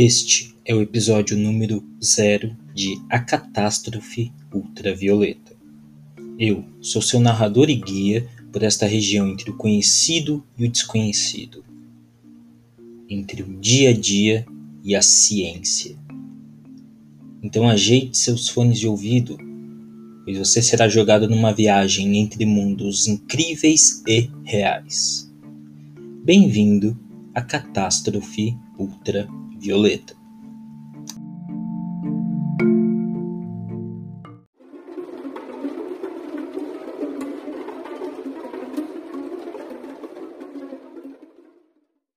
Este é o episódio número zero de A Catástrofe Ultravioleta. Eu sou seu narrador e guia por esta região entre o conhecido e o desconhecido, entre o dia a dia e a ciência. Então ajeite seus fones de ouvido, pois você será jogado numa viagem entre mundos incríveis e reais. Bem-vindo à Catástrofe Ultravioleta.